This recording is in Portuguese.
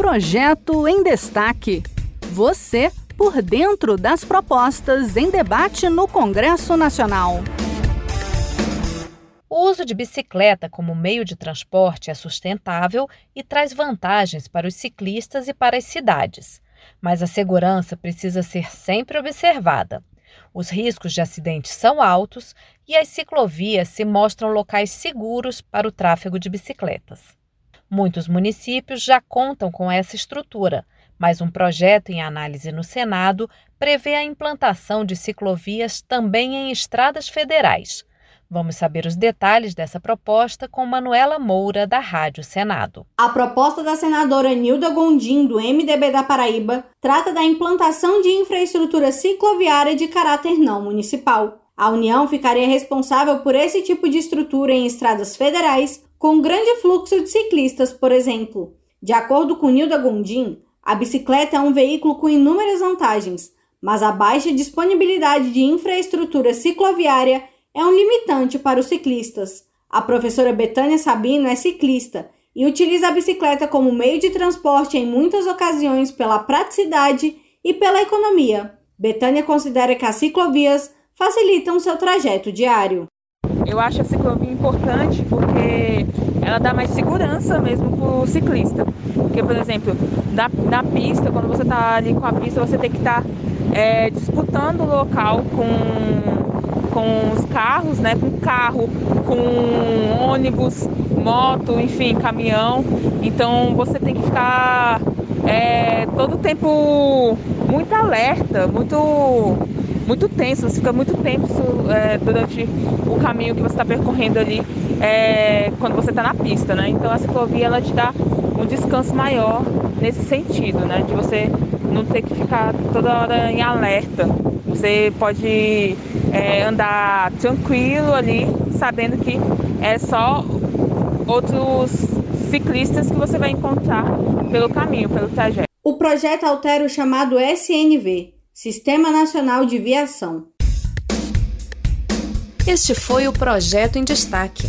Projeto em Destaque. Você por dentro das propostas em debate no Congresso Nacional. O uso de bicicleta como meio de transporte é sustentável e traz vantagens para os ciclistas e para as cidades. Mas a segurança precisa ser sempre observada. Os riscos de acidentes são altos e as ciclovias se mostram locais seguros para o tráfego de bicicletas. Muitos municípios já contam com essa estrutura, mas um projeto em análise no Senado prevê a implantação de ciclovias também em estradas federais. Vamos saber os detalhes dessa proposta com Manuela Moura, da Rádio Senado. A proposta da senadora Nilda Gondim, do MDB da Paraíba, trata da implantação de infraestrutura cicloviária de caráter não municipal. A União ficaria responsável por esse tipo de estrutura em estradas federais, com grande fluxo de ciclistas, por exemplo. De acordo com Nilda Gondim, a bicicleta é um veículo com inúmeras vantagens, mas a baixa disponibilidade de infraestrutura cicloviária é um limitante para os ciclistas. A professora Betânia Sabino é ciclista e utiliza a bicicleta como meio de transporte em muitas ocasiões pela praticidade e pela economia. Betânia considera que as ciclovias facilitam seu trajeto diário. Eu acho a ciclovia importante porque ela dá mais segurança mesmo para o ciclista. Porque, por exemplo, na, na pista, quando você está ali com a pista, você tem que estar tá, é, disputando o local com, com os carros, né? Com carro, com ônibus, moto, enfim, caminhão. Então você tem que ficar é, todo tempo muito alerta, muito muito tenso, você fica muito tenso é, durante o caminho que você está percorrendo ali é, quando você está na pista, né? Então a ciclovia ela te dá um descanso maior nesse sentido, né? De você não ter que ficar toda hora em alerta. Você pode é, andar tranquilo ali, sabendo que é só outros ciclistas que você vai encontrar pelo caminho, pelo trajeto. O projeto altera o chamado SNV, Sistema Nacional de Viação. Este foi o projeto em destaque.